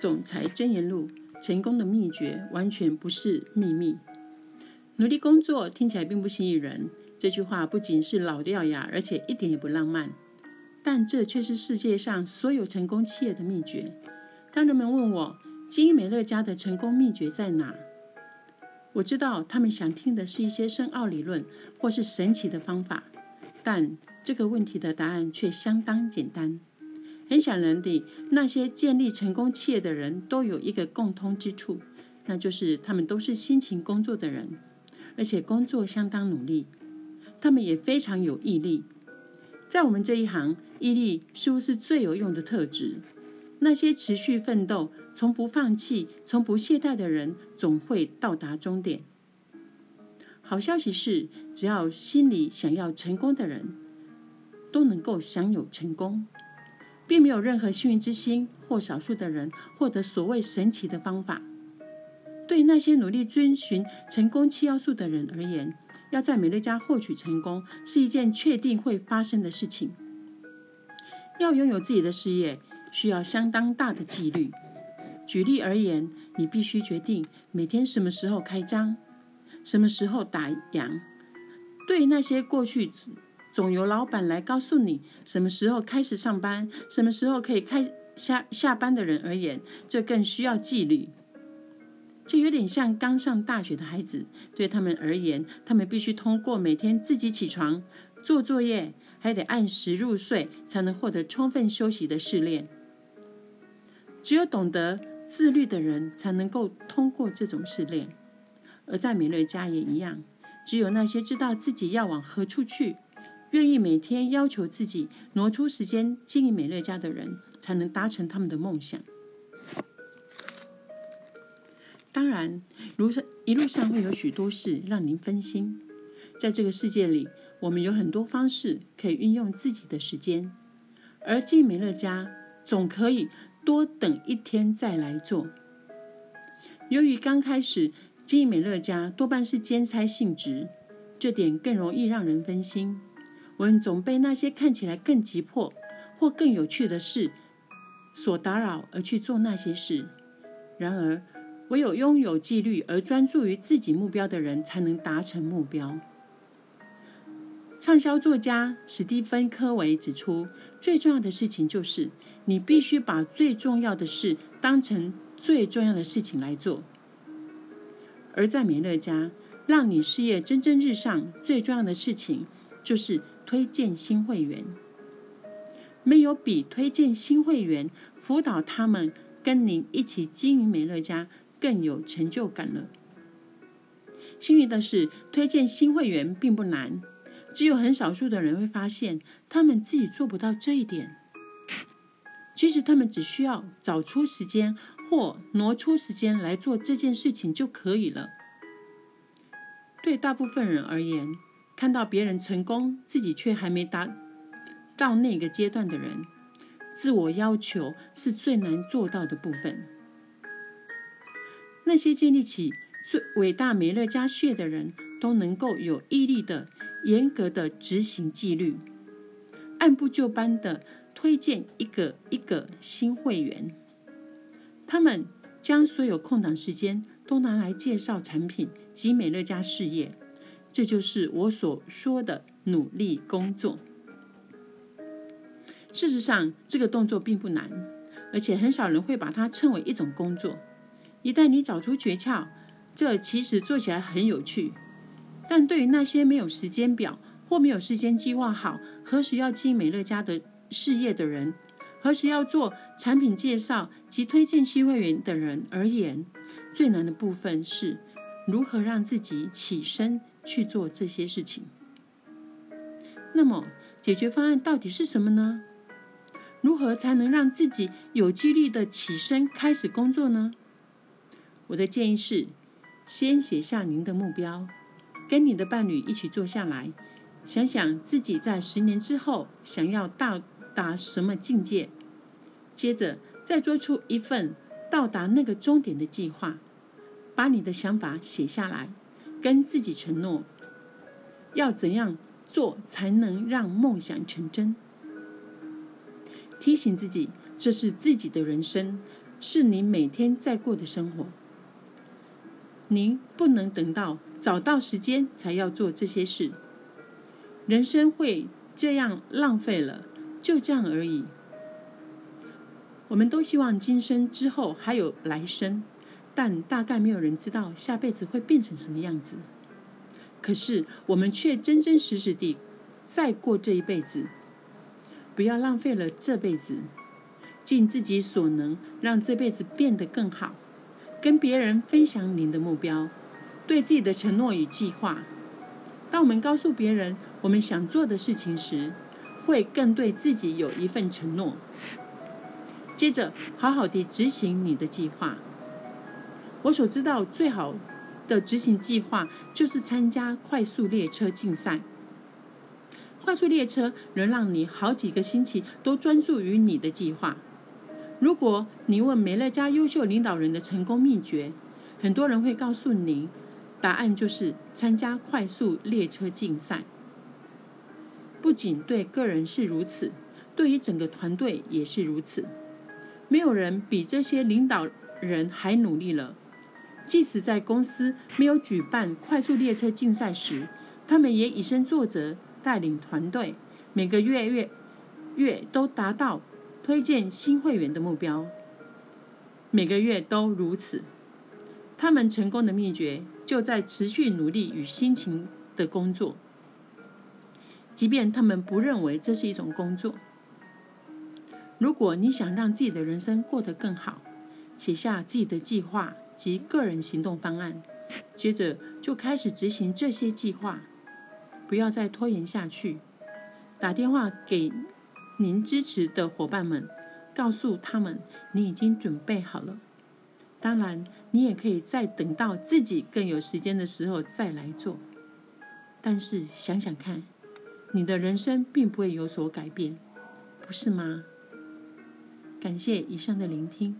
总裁箴言录：成功的秘诀完全不是秘密。努力工作听起来并不吸引人，这句话不仅是老掉牙，而且一点也不浪漫。但这却是世界上所有成功企业的秘诀。当人们问我经营美乐家的成功秘诀在哪，我知道他们想听的是一些深奥理论或是神奇的方法。但这个问题的答案却相当简单。很显然的，那些建立成功企业的人都有一个共通之处，那就是他们都是辛勤工作的人，而且工作相当努力。他们也非常有毅力。在我们这一行，毅力似乎是最有用的特质。那些持续奋斗、从不放弃、从不懈怠的人，总会到达终点。好消息是，只要心里想要成功的人，都能够享有成功。并没有任何幸运之星或少数的人获得所谓神奇的方法。对那些努力遵循成功七要素的人而言，要在美乐家获取成功是一件确定会发生的事情。要拥有自己的事业，需要相当大的纪律。举例而言，你必须决定每天什么时候开张，什么时候打烊。对那些过去。总由老板来告诉你什么时候开始上班，什么时候可以开下下班的人而言，这更需要纪律。就有点像刚上大学的孩子，对他们而言，他们必须通过每天自己起床做作业，还得按时入睡，才能获得充分休息的试炼。只有懂得自律的人，才能够通过这种试炼。而在美乐家也一样，只有那些知道自己要往何处去。愿意每天要求自己挪出时间经营美乐家的人，才能达成他们的梦想。当然，路上一路上会有许多事让您分心。在这个世界里，我们有很多方式可以运用自己的时间，而经营美乐家总可以多等一天再来做。由于刚开始经营美乐家多半是兼差性质，这点更容易让人分心。我们总被那些看起来更急迫或更有趣的事所打扰，而去做那些事。然而，唯有拥有纪律而专注于自己目标的人，才能达成目标。畅销作家史蒂芬·科维指出，最重要的事情就是你必须把最重要的事当成最重要的事情来做。而在美乐家，让你事业蒸蒸日上最重要的事情就是。推荐新会员，没有比推荐新会员、辅导他们跟您一起经营美乐家更有成就感了。幸运的是，推荐新会员并不难，只有很少数的人会发现他们自己做不到这一点。其实他们只需要找出时间或挪出时间来做这件事情就可以了。对大部分人而言，看到别人成功，自己却还没达到那个阶段的人，自我要求是最难做到的部分。那些建立起最伟大美乐家事业的人，都能够有毅力的、严格的执行纪律，按部就班的推荐一个一个新会员。他们将所有空档时间都拿来介绍产品及美乐家事业。这就是我所说的努力工作。事实上，这个动作并不难，而且很少人会把它称为一种工作。一旦你找出诀窍，这其实做起来很有趣。但对于那些没有时间表或没有事先计划好何时要进美乐家的事业的人，何时要做产品介绍及推荐新会员的人而言，最难的部分是如何让自己起身。去做这些事情。那么，解决方案到底是什么呢？如何才能让自己有纪律的起身开始工作呢？我的建议是：先写下您的目标，跟你的伴侣一起坐下来，想想自己在十年之后想要到达什么境界。接着，再做出一份到达那个终点的计划，把你的想法写下来。跟自己承诺，要怎样做才能让梦想成真？提醒自己，这是自己的人生，是你每天在过的生活。您不能等到找到时间才要做这些事，人生会这样浪费了，就这样而已。我们都希望今生之后还有来生，但大概没有人知道下辈子会变成什么样子。可是我们却真真实实地在过这一辈子，不要浪费了这辈子，尽自己所能让这辈子变得更好。跟别人分享您的目标，对自己的承诺与计划。当我们告诉别人我们想做的事情时，会更对自己有一份承诺。接着，好好的执行你的计划。我所知道最好的执行计划就是参加快速列车竞赛。快速列车能让你好几个星期都专注于你的计划。如果你问美乐家优秀领导人的成功秘诀，很多人会告诉您，答案就是参加快速列车竞赛。不仅对个人是如此，对于整个团队也是如此。没有人比这些领导人还努力了。即使在公司没有举办快速列车竞赛时，他们也以身作则，带领团队，每个月月月都达到。推荐新会员的目标，每个月都如此。他们成功的秘诀就在持续努力与辛勤的工作，即便他们不认为这是一种工作。如果你想让自己的人生过得更好，写下自己的计划及个人行动方案，接着就开始执行这些计划，不要再拖延下去。打电话给。您支持的伙伴们，告诉他们你已经准备好了。当然，你也可以再等到自己更有时间的时候再来做。但是想想看，你的人生并不会有所改变，不是吗？感谢以上的聆听。